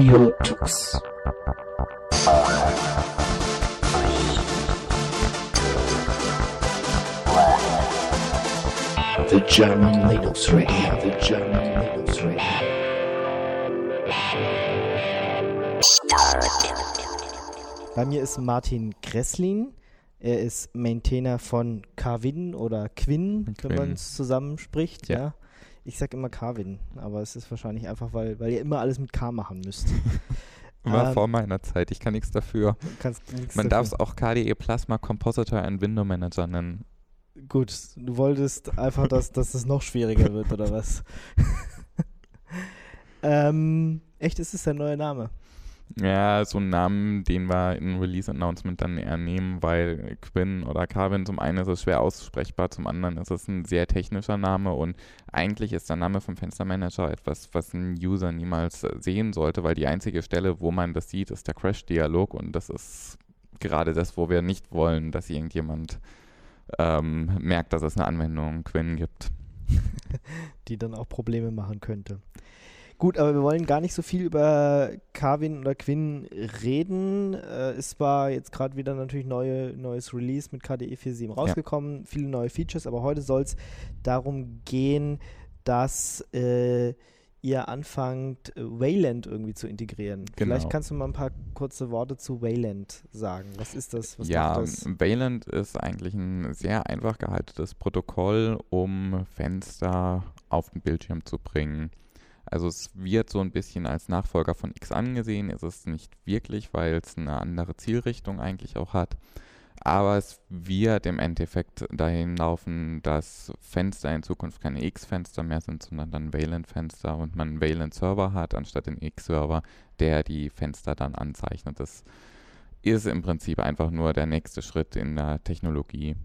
Radio Tux. The German Linux Radio, the German Linux Radio. Bei mir ist Martin Gresslin. Er ist Maintainer von Carvin oder Quinn, wenn Quinn. man es zusammenspricht. Ja. Ja. Ich sag immer Carvin, aber es ist wahrscheinlich einfach, weil, weil ihr immer alles mit K machen müsst. War Ähm, vor meiner Zeit, ich kann nichts dafür. Man darf es auch KDE Plasma Compositor and Window Manager nennen. Gut, du wolltest einfach, dass, dass es noch schwieriger wird, oder was? ähm, echt, ist es dein neuer Name? Ja, so einen Namen, den wir in Release-Announcement dann eher nehmen, weil Quinn oder Carvin zum einen ist es schwer aussprechbar, zum anderen ist es ein sehr technischer Name und eigentlich ist der Name vom Fenstermanager etwas, was ein User niemals sehen sollte, weil die einzige Stelle, wo man das sieht, ist der Crash-Dialog und das ist gerade das, wo wir nicht wollen, dass irgendjemand ähm, merkt, dass es eine Anwendung Quinn gibt. die dann auch Probleme machen könnte. Gut, aber wir wollen gar nicht so viel über Carvin oder Quinn reden. Äh, es war jetzt gerade wieder natürlich neue, neues Release mit KDE 4.7 rausgekommen, viele neue Features, aber heute soll es darum gehen, dass äh, ihr anfangt, Wayland irgendwie zu integrieren. Vielleicht Genau. kannst du mal ein paar kurze Worte zu Wayland sagen. Was ist das? Was ja, das? Wayland ist eigentlich ein sehr einfach gehaltenes Protokoll, um Fenster auf den Bildschirm zu bringen. Also es wird so ein bisschen als Nachfolger von X angesehen, ist es nicht wirklich, weil es eine andere Zielrichtung eigentlich auch hat. Aber es wird im Endeffekt dahin laufen, dass Fenster in Zukunft keine X-Fenster mehr sind, sondern dann Wayland-Fenster und man einen Wayland-Server hat, anstatt den X-Server, der die Fenster dann anzeichnet. Das ist im Prinzip einfach nur der nächste Schritt in der Technologie.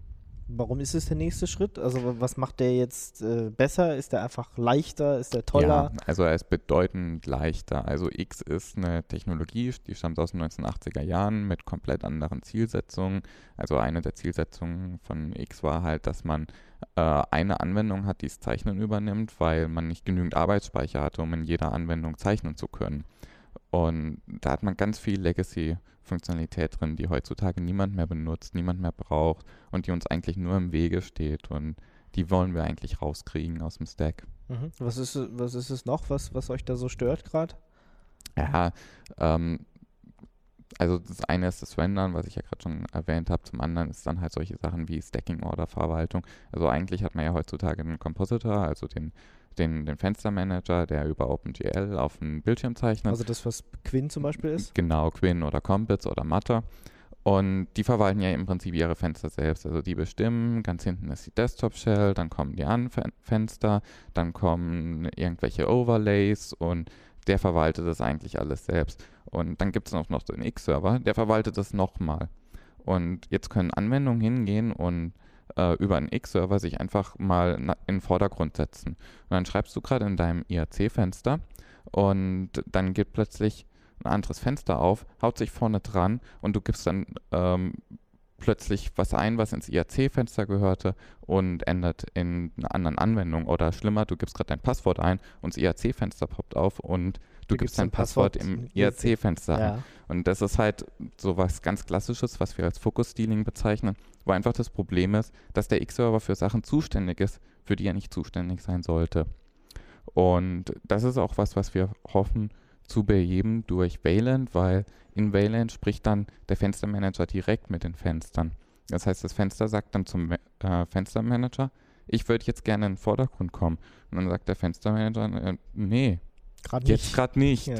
Warum ist es der nächste Schritt? Also wa- was macht der jetzt äh, besser? Ist der einfach leichter? Ist der toller? Ja, also er ist bedeutend leichter. Also X ist eine Technologie, die stammt aus den 1980er Jahren mit komplett anderen Zielsetzungen. Also eine der Zielsetzungen von X war halt, dass man äh, eine Anwendung hat, die das Zeichnen übernimmt, weil man nicht genügend Arbeitsspeicher hatte, um in jeder Anwendung zeichnen zu können. Und da hat man ganz viel Legacy-Funktionalität drin, die heutzutage niemand mehr benutzt, niemand mehr braucht und die uns eigentlich nur im Wege steht. Und die wollen wir eigentlich rauskriegen aus dem Stack. Mhm. Was, ist, es- was ist es noch, was, was euch da so stört gerade? Ja, ähm, also das eine ist das Rendern, was ich ja gerade schon erwähnt habe. Zum anderen ist dann halt solche Sachen wie Stacking-Order-Verwaltung. Also eigentlich hat man ja heutzutage einen Compositor, also den, den, den Fenstermanager, der über OpenGL auf den Bildschirm zeichnet. Also das, was Quinn zum Beispiel ist? Genau, Quinn oder Compits oder Matter. Und die verwalten ja im Prinzip ihre Fenster selbst. Also die bestimmen, ganz hinten ist die Desktop-Shell, dann kommen die anderen Fenster, dann kommen irgendwelche Overlays und der verwaltet das eigentlich alles selbst. Und dann gibt es auch noch den X-Server, der verwaltet das nochmal. Und jetzt können Anwendungen hingehen und äh, über einen X-Server sich einfach mal in den Vordergrund setzen. Und dann schreibst du gerade in deinem IRC-Fenster und dann geht plötzlich ein anderes Fenster auf, haut sich vorne dran und du gibst dann ähm, plötzlich was ein, was ins IRC-Fenster gehörte und ändert in einer anderen Anwendung. Oder schlimmer, du gibst gerade dein Passwort ein und das IRC-Fenster poppt auf und du, gibst dein Passwort, im im IRC. IRC-Fenster ein. Ja. Und das ist halt so was ganz Klassisches, was wir als Focus-Stealing bezeichnen, wo einfach das Problem ist, dass der X-Server für Sachen zuständig ist, für die er nicht zuständig sein sollte. Und das ist auch was, was wir hoffen zu beheben durch Wayland, weil in Wayland spricht dann der Fenstermanager direkt mit den Fenstern. Das heißt, das Fenster sagt dann zum äh, Fenstermanager, ich würde jetzt gerne in den Vordergrund kommen. Und dann sagt der Fenstermanager, äh, nee, Gerade jetzt gerade nicht. Ja.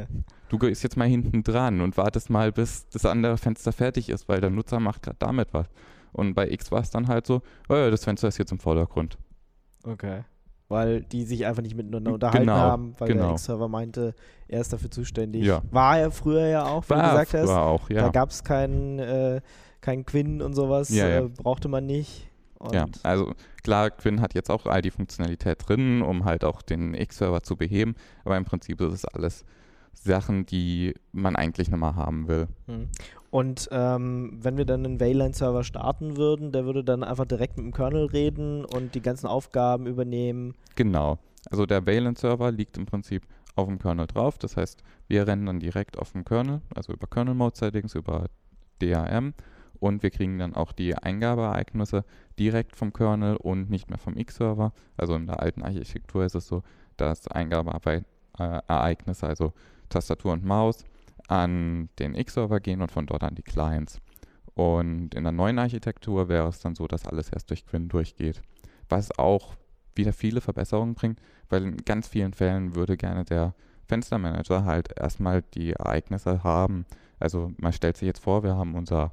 Du gehst jetzt mal hinten dran und wartest mal, bis das andere Fenster fertig ist, weil der Nutzer macht gerade damit was. Und bei X war es dann halt so, oh ja, das Fenster ist jetzt im Vordergrund. Okay. Weil die sich einfach nicht miteinander unterhalten Genau, haben, weil der genau. X-Server meinte, er ist dafür zuständig. Ja. War er früher ja auch, wie du War gesagt hast. früher auch, Da ja. gab es keinen äh, kein Quinn und sowas, ja. Äh, brauchte man nicht. Und Ja, also klar, Quinn hat jetzt auch all die Funktionalität drin, um halt auch den X-Server zu beheben, aber im Prinzip ist es alles Sachen, die man eigentlich nicht mal haben will. Hm. Und ähm, wenn wir dann einen Wayland-Server starten würden, der würde dann einfach direkt mit dem Kernel reden und die ganzen Aufgaben übernehmen. Genau. Also der Wayland-Server liegt im Prinzip auf dem Kernel drauf. Das heißt, wir rennen dann direkt auf dem Kernel, also über Kernel Mode Settings, über DRM und wir kriegen dann auch die Eingabeereignisse direkt vom Kernel und nicht mehr vom X-Server. Also in der alten Architektur ist es so, dass Eingabeereignisse, also Tastatur und Maus, an den X-Server gehen und von dort an die Clients. Und in der neuen Architektur wäre es dann so, dass alles erst durch Quinn durchgeht. Was auch wieder viele Verbesserungen bringt, weil in ganz vielen Fällen würde gerne der Fenstermanager halt erstmal die Ereignisse haben. Also man stellt sich jetzt vor, wir haben unser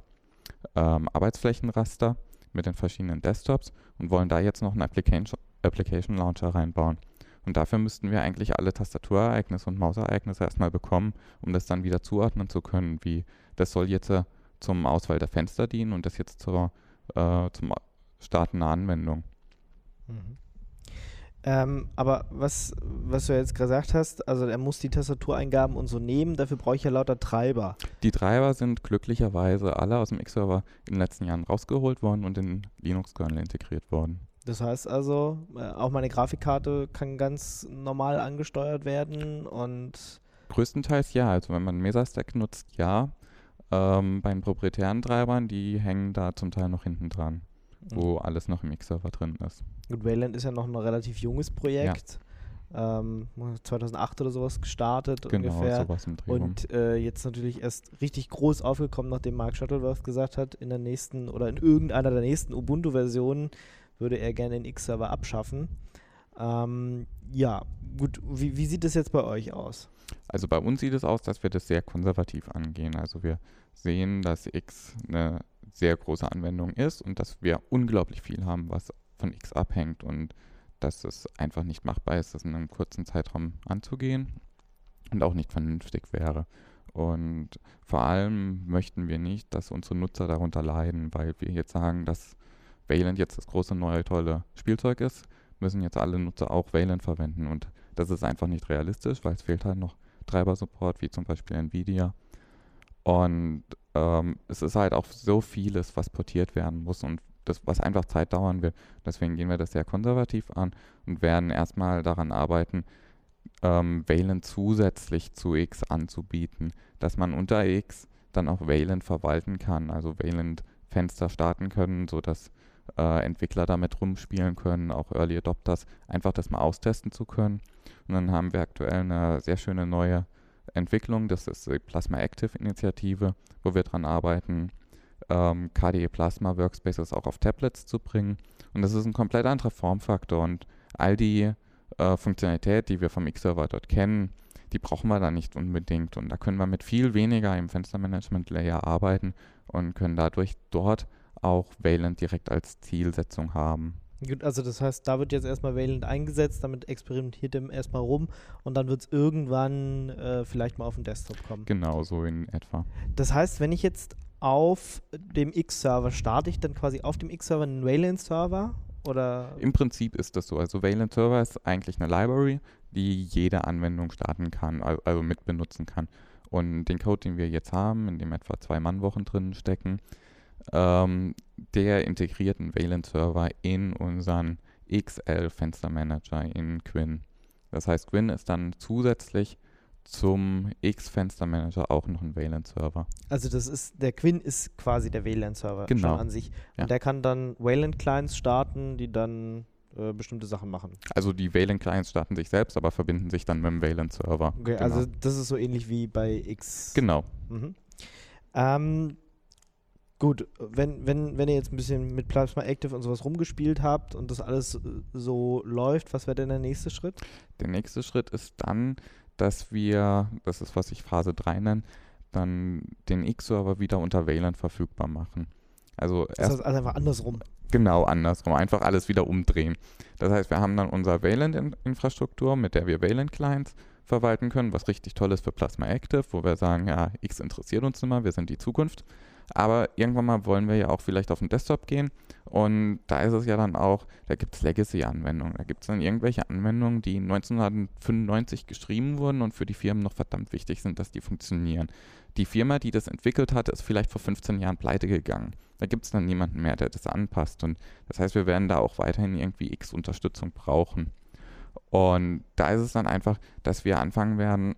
ähm, Arbeitsflächenraster mit den verschiedenen Desktops und wollen da jetzt noch einen Application, Application Launcher reinbauen. Und dafür müssten wir eigentlich alle Tastaturereignisse und Mausereignisse erstmal bekommen, um das dann wieder zuordnen zu können, wie das soll jetzt äh, zum Auswahl der Fenster dienen und das jetzt zur, äh, zum Starten einer Anwendung. Mhm. Ähm, aber was, was du jetzt gesagt hast, also er muss die Tastatureingaben und so nehmen, dafür brauche ich ja lauter Treiber. Die Treiber sind glücklicherweise alle aus dem X-Server in den letzten Jahren rausgeholt worden und in Linux-Kernel integriert worden. Das heißt also, äh, auch meine Grafikkarte kann ganz normal angesteuert werden und. Größtenteils ja. Also wenn man Mesastack nutzt, ja. Ähm, bei den proprietären Treibern, die hängen da zum Teil noch hinten dran. Wo alles noch im X-Server drin ist. Gut, Wayland ist ja noch ein relativ junges Projekt. Ja. Ähm, 2008 oder sowas gestartet genau, ungefähr. Sowas im und äh, jetzt natürlich erst richtig groß aufgekommen, nachdem Mark Shuttleworth gesagt hat, in der nächsten oder in irgendeiner der nächsten Ubuntu-Versionen würde er gerne den X-Server abschaffen. Ähm, ja, gut, wie, wie sieht es jetzt bei euch aus? Also bei uns sieht es aus, dass wir das sehr konservativ angehen. Also wir sehen, dass X eine sehr große Anwendung ist und dass wir unglaublich viel haben, was von X abhängt und dass es einfach nicht machbar ist, das in einem kurzen Zeitraum anzugehen und auch nicht vernünftig wäre. Und vor allem möchten wir nicht, dass unsere Nutzer darunter leiden, weil wir jetzt sagen, dass Wayland jetzt das große neue tolle Spielzeug ist, müssen jetzt alle Nutzer auch Wayland verwenden und das ist einfach nicht realistisch, weil es fehlt halt noch Treiber-Support, wie zum Beispiel Nvidia. Und ähm, es ist halt auch so vieles, was portiert werden muss und das, was einfach Zeit dauern will. Deswegen gehen wir das sehr konservativ an und werden erstmal daran arbeiten, ähm, Wayland zusätzlich zu X anzubieten, dass man unter X dann auch Wayland verwalten kann, also Wayland-Fenster starten können, sodass äh, Entwickler damit rumspielen können, auch Early Adopters, einfach das mal austesten zu können. Und dann haben wir aktuell eine sehr schöne neue Entwicklung, das ist die Plasma Active Initiative, wo wir daran arbeiten, ähm, KDE Plasma Workspaces auch auf Tablets zu bringen. Und das ist ein komplett anderer Formfaktor und all die äh, Funktionalität, die wir vom X-Server dort kennen, die brauchen wir da nicht unbedingt. Und da können wir mit viel weniger im Fenstermanagement-Layer arbeiten und können dadurch dort auch Wayland direkt als Zielsetzung haben. Gut, also das heißt, da wird jetzt erstmal Wayland eingesetzt, damit experimentiert er erstmal rum und dann wird es irgendwann äh, vielleicht mal auf den Desktop kommen. Genau, so in etwa. Das heißt, wenn ich jetzt auf dem X-Server starte, ich dann quasi auf dem X-Server einen Wayland-Server oder? Im Prinzip ist das so. Also Wayland Server ist eigentlich eine Library, die jede Anwendung starten kann, also mitbenutzen kann. Und den Code, den wir jetzt haben, in dem etwa zwei Mannwochen drin stecken, ähm, der integriert einen Wayland-Server in unseren XL-Fenstermanager in Quinn. Das heißt, Quinn ist dann zusätzlich zum X-Fenstermanager auch noch ein Wayland-Server. Also das ist, der Quinn ist quasi der Wayland-Server genau. schon an sich. Und ja. der kann dann Wayland-Clients starten, die dann äh, bestimmte Sachen machen. Also die Wayland-Clients starten sich selbst, aber verbinden sich dann mit dem Wayland-Server. Okay, genau. also das ist so ähnlich wie bei X. Genau. Mhm. Ähm, Gut, wenn, wenn, wenn ihr jetzt ein bisschen mit Plasma Active und sowas rumgespielt habt und das alles äh, so läuft, was wäre denn der nächste Schritt? Der nächste Schritt ist dann, dass wir, das ist was ich Phase 3 nenne, dann den X-Server wieder unter Wayland verfügbar machen. Also das heißt also einfach andersrum. Genau, andersrum. Einfach alles wieder umdrehen. Das heißt, wir haben dann unsere Wayland-Infrastruktur, mit der wir Wayland-Clients verwalten können, was richtig toll ist für Plasma Active, wo wir sagen, ja, X interessiert uns immer, wir sind die Zukunft. Aber irgendwann mal wollen wir ja auch vielleicht auf den Desktop gehen. Und da ist es ja dann auch, da gibt es Legacy-Anwendungen. Da gibt es dann irgendwelche Anwendungen, die 1995 geschrieben wurden und für die Firmen noch verdammt wichtig sind, dass die funktionieren. Die Firma, die das entwickelt hat, ist vielleicht vor 15 Jahren pleite gegangen. Da gibt es dann niemanden mehr, der das anpasst. Und das heißt, wir werden da auch weiterhin irgendwie X-Unterstützung brauchen. Und da ist es dann einfach, dass wir anfangen werden,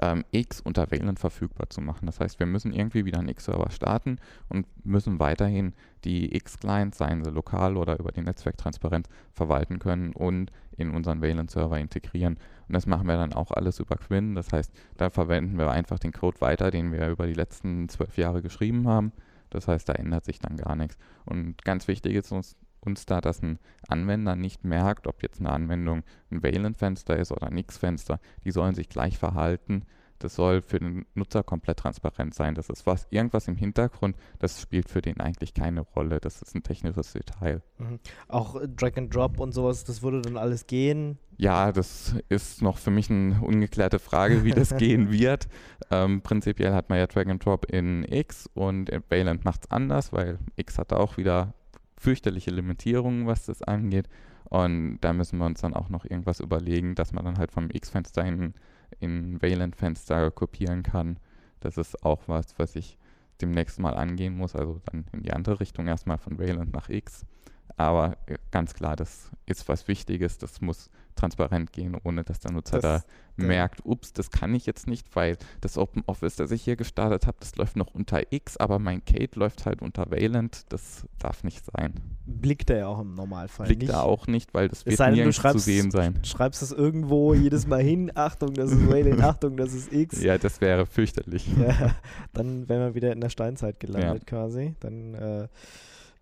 ähm, X unter Valent verfügbar zu machen. Das heißt, wir müssen irgendwie wieder einen X-Server starten und müssen weiterhin die X-Clients, seien sie lokal oder über die Netzwerktransparenz, verwalten können und in unseren Valent-Server integrieren. Und das machen wir dann auch alles über Quinn. Das heißt, da verwenden wir einfach den Code weiter, den wir über die letzten zwölf Jahre geschrieben haben. Das heißt, da ändert sich dann gar nichts. Und ganz wichtig ist uns uns da, dass ein Anwender nicht merkt, ob jetzt eine Anwendung ein Valent-Fenster ist oder ein X-Fenster. Die sollen sich gleich verhalten. Das soll für den Nutzer komplett transparent sein. Das ist was, irgendwas im Hintergrund, das spielt für den eigentlich keine Rolle. Das ist ein technisches Detail. Mhm. Auch äh, Drag and Drop und sowas, das würde dann alles gehen? Ja, das ist noch für mich eine ungeklärte Frage, wie das gehen wird. Ähm, prinzipiell hat man ja Drag and Drop in X und Valent macht es anders, weil X hat auch wieder fürchterliche Limitierungen, was das angeht. Und da müssen wir uns dann auch noch irgendwas überlegen, dass man dann halt vom X-Fenster in, in Valent-Fenster kopieren kann. Das ist auch was, was ich demnächst mal angehen muss. Also dann in die andere Richtung erstmal von Valent nach X. Aber äh, ganz klar, das ist was Wichtiges. Das muss transparent gehen, ohne dass der Nutzer das, da merkt, ups, das kann ich jetzt nicht, weil das Open Office, das ich hier gestartet habe, das läuft noch unter X, aber mein Kate läuft halt unter Valent. Das darf nicht sein. Blickt er ja auch im Normalfall Blickt nicht. er auch nicht, weil das Es wird nirgends schreibst, zu sehen sein. schreibst es irgendwo jedes Mal hin, Achtung, das ist Valent, Achtung, das ist X. Ja, das wäre fürchterlich. Ja, dann wären wir wieder in der Steinzeit gelandet quasi. Dann äh,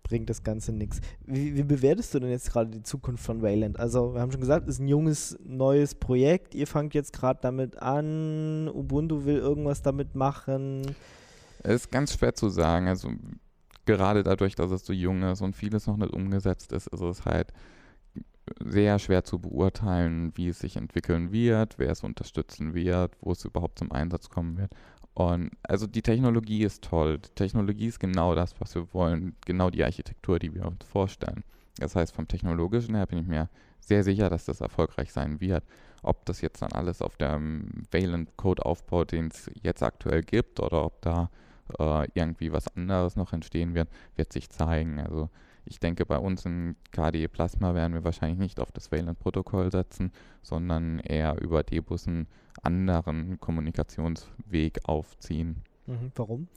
bringt das Ganze nichts. Wie, wie bewertest du denn jetzt gerade die Zukunft von Wayland? Also, wir haben schon gesagt, es ist ein junges, neues Projekt. Ihr fangt jetzt gerade damit an. Ubuntu will irgendwas damit machen. Es ist ganz schwer zu sagen. Also gerade dadurch, dass es so jung ist und vieles noch nicht umgesetzt ist, ist es halt sehr schwer zu beurteilen, wie es sich entwickeln wird, wer es unterstützen wird, wo es überhaupt zum Einsatz kommen wird. Und also die Technologie ist toll. Die Technologie ist genau das, was wir wollen, genau die Architektur, die wir uns vorstellen. Das heißt, vom technologischen her bin ich mir sehr sicher, dass das erfolgreich sein wird. Ob das jetzt dann alles auf dem Valent-Code aufbaut, den es jetzt aktuell gibt, oder ob da äh, irgendwie was anderes noch entstehen wird, wird sich zeigen. Also ich denke, bei uns in KDE Plasma werden wir wahrscheinlich nicht auf das Valent-Protokoll setzen, sondern eher über Debus einen anderen Kommunikationsweg aufziehen. Mhm, warum?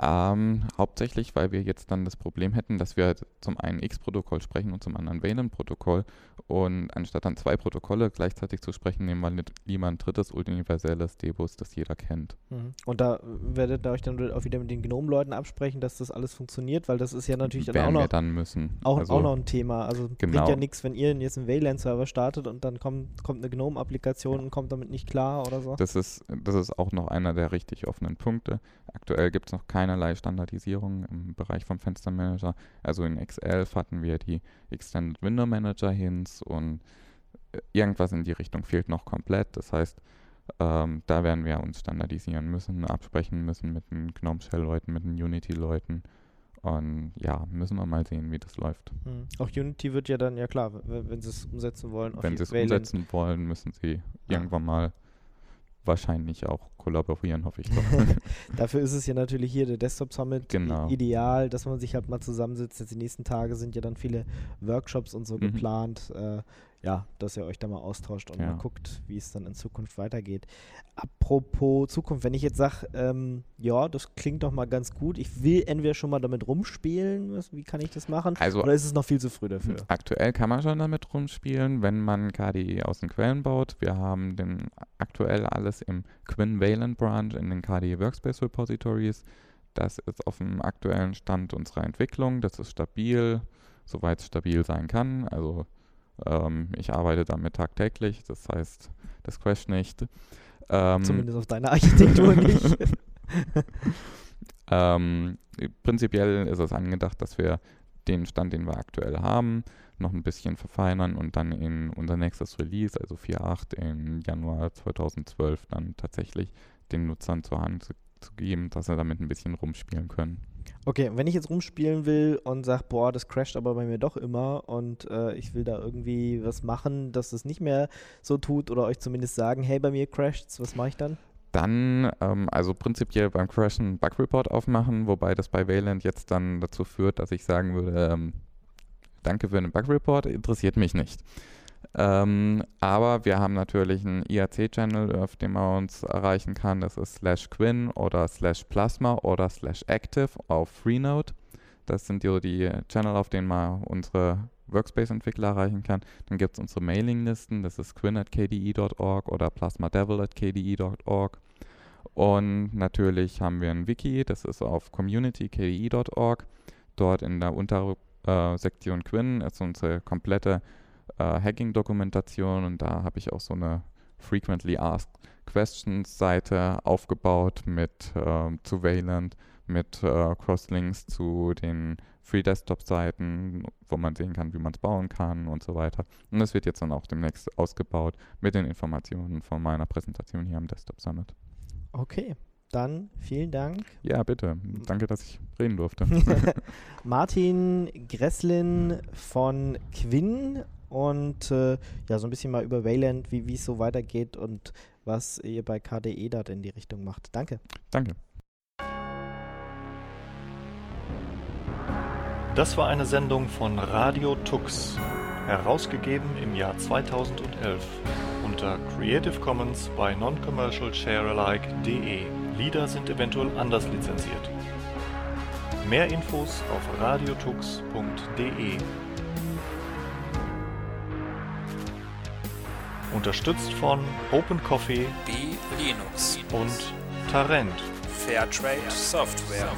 Ähm, hauptsächlich, weil wir jetzt dann das Problem hätten, dass wir zum einen X-Protokoll sprechen und zum anderen Valent-Protokoll. Und anstatt dann zwei Protokolle gleichzeitig zu sprechen, nehmen wir lieber ein drittes universelles Debus, das jeder kennt. Mhm. Und da werdet ihr euch dann auch wieder mit den Gnome-Leuten absprechen, dass das alles funktioniert, weil das ist ja natürlich dann auch noch, wir dann müssen. auch, also, auch noch ein Thema. Also bringt genau. ja nichts, wenn ihr jetzt einen Wayland-Server startet und dann kommt, kommt eine Gnome-Applikation und kommt damit nicht klar oder so. Das ist, das ist auch noch einer der richtig offenen Punkte. Aktuell gibt es noch keinerlei Standardisierung im Bereich vom Fenstermanager. Also in X11 hatten wir die Extended Window Manager Hints und äh, irgendwas in die Richtung fehlt noch komplett. Das heißt, ähm, da werden wir uns standardisieren müssen, absprechen müssen mit den GNOME Shell-Leuten, mit den Unity-Leuten. Und ja, müssen wir mal sehen, wie das läuft. Mhm. Auch Unity wird ja dann, ja klar, w- wenn sie es umsetzen wollen, auf Wenn sie es umsetzen wollen, müssen sie Ja. irgendwann mal wahrscheinlich auch kollaborieren, hoffe ich doch. Dafür ist es ja natürlich hier der Desktop Summit Genau. ideal, dass man sich halt mal zusammensitzt. Jetzt die nächsten Tage sind ja dann viele Workshops und so Mhm. geplant. Äh, ja, dass ihr euch da mal austauscht und Ja. mal guckt, wie es dann in Zukunft weitergeht. Apropos Zukunft, wenn ich jetzt sage, ähm, ja, das klingt doch mal ganz gut, ich will entweder schon mal damit rumspielen, was, wie kann ich das machen? Also Oder ist es noch viel zu früh dafür? Aktuell kann man schon damit rumspielen, wenn man KDE aus den Quellen baut. Wir haben den aktuell alles im Quinn Valent Branch in den KDE Workspace Repositories. Das ist auf dem aktuellen Stand unserer Entwicklung. Das ist stabil, soweit es stabil sein kann. Also ähm, ich arbeite damit tagtäglich, das heißt, das crasht nicht. Ähm, Zumindest auf deiner Architektur nicht. ähm, prinzipiell ist es angedacht, dass wir den Stand, den wir aktuell haben, noch ein bisschen verfeinern und dann in unser nächstes Release, also 4.8 im Januar 2012, dann tatsächlich den Nutzern zur Hand zu, zu geben, dass sie damit ein bisschen rumspielen können. Okay, wenn ich jetzt rumspielen will und sage, boah, das crasht aber bei mir doch immer und äh, ich will da irgendwie was machen, dass es nicht mehr so tut oder euch zumindest sagen, hey, bei mir crasht's, was mache ich dann? Dann, ähm, also prinzipiell beim Crashen einen Bug Report aufmachen, wobei das bei Valent jetzt dann dazu führt, dass ich sagen würde, ähm, danke für den Bug Report, interessiert mich nicht. Ähm, aber wir haben natürlich einen IRC-Channel, auf dem man uns erreichen kann. Das ist slash Quinn oder slash Plasma oder slash Active auf Freenode. Das sind so die Channel, auf denen man unsere Workspace-Entwickler erreichen kann. Dann gibt es unsere Mailinglisten, das ist quinn.kde.org oder plasmadevil.kde.org. Und natürlich haben wir ein Wiki, das ist auf community.kde.org. Dort in der Untersektion Quinn ist unsere komplette äh, Hacking-Dokumentation und da habe ich auch so eine Frequently Asked Questions Seite aufgebaut mit äh, zu Wayland, mit äh, Crosslinks zu den Free Desktop Seiten, wo man sehen kann, wie man es bauen kann und so weiter. Und das wird jetzt dann auch demnächst ausgebaut mit den Informationen von meiner Präsentation hier am Desktop Summit. Okay, dann vielen Dank. Ja, bitte. Danke, dass ich reden durfte. Martin Gresslin von Quinn und äh, ja, so ein bisschen mal über Wayland, wie es so weitergeht und was ihr bei KDE dort in die Richtung macht. Danke. Danke. Das war eine Sendung von Radio Tux, herausgegeben im Jahr 2011 unter Creative Commons by Non-Commercial Sharealike.de. Lieder sind eventuell anders lizenziert. Mehr Infos auf radiotux.de. Unterstützt von Open Coffee B Linux und Tarent. Fairtrade Software.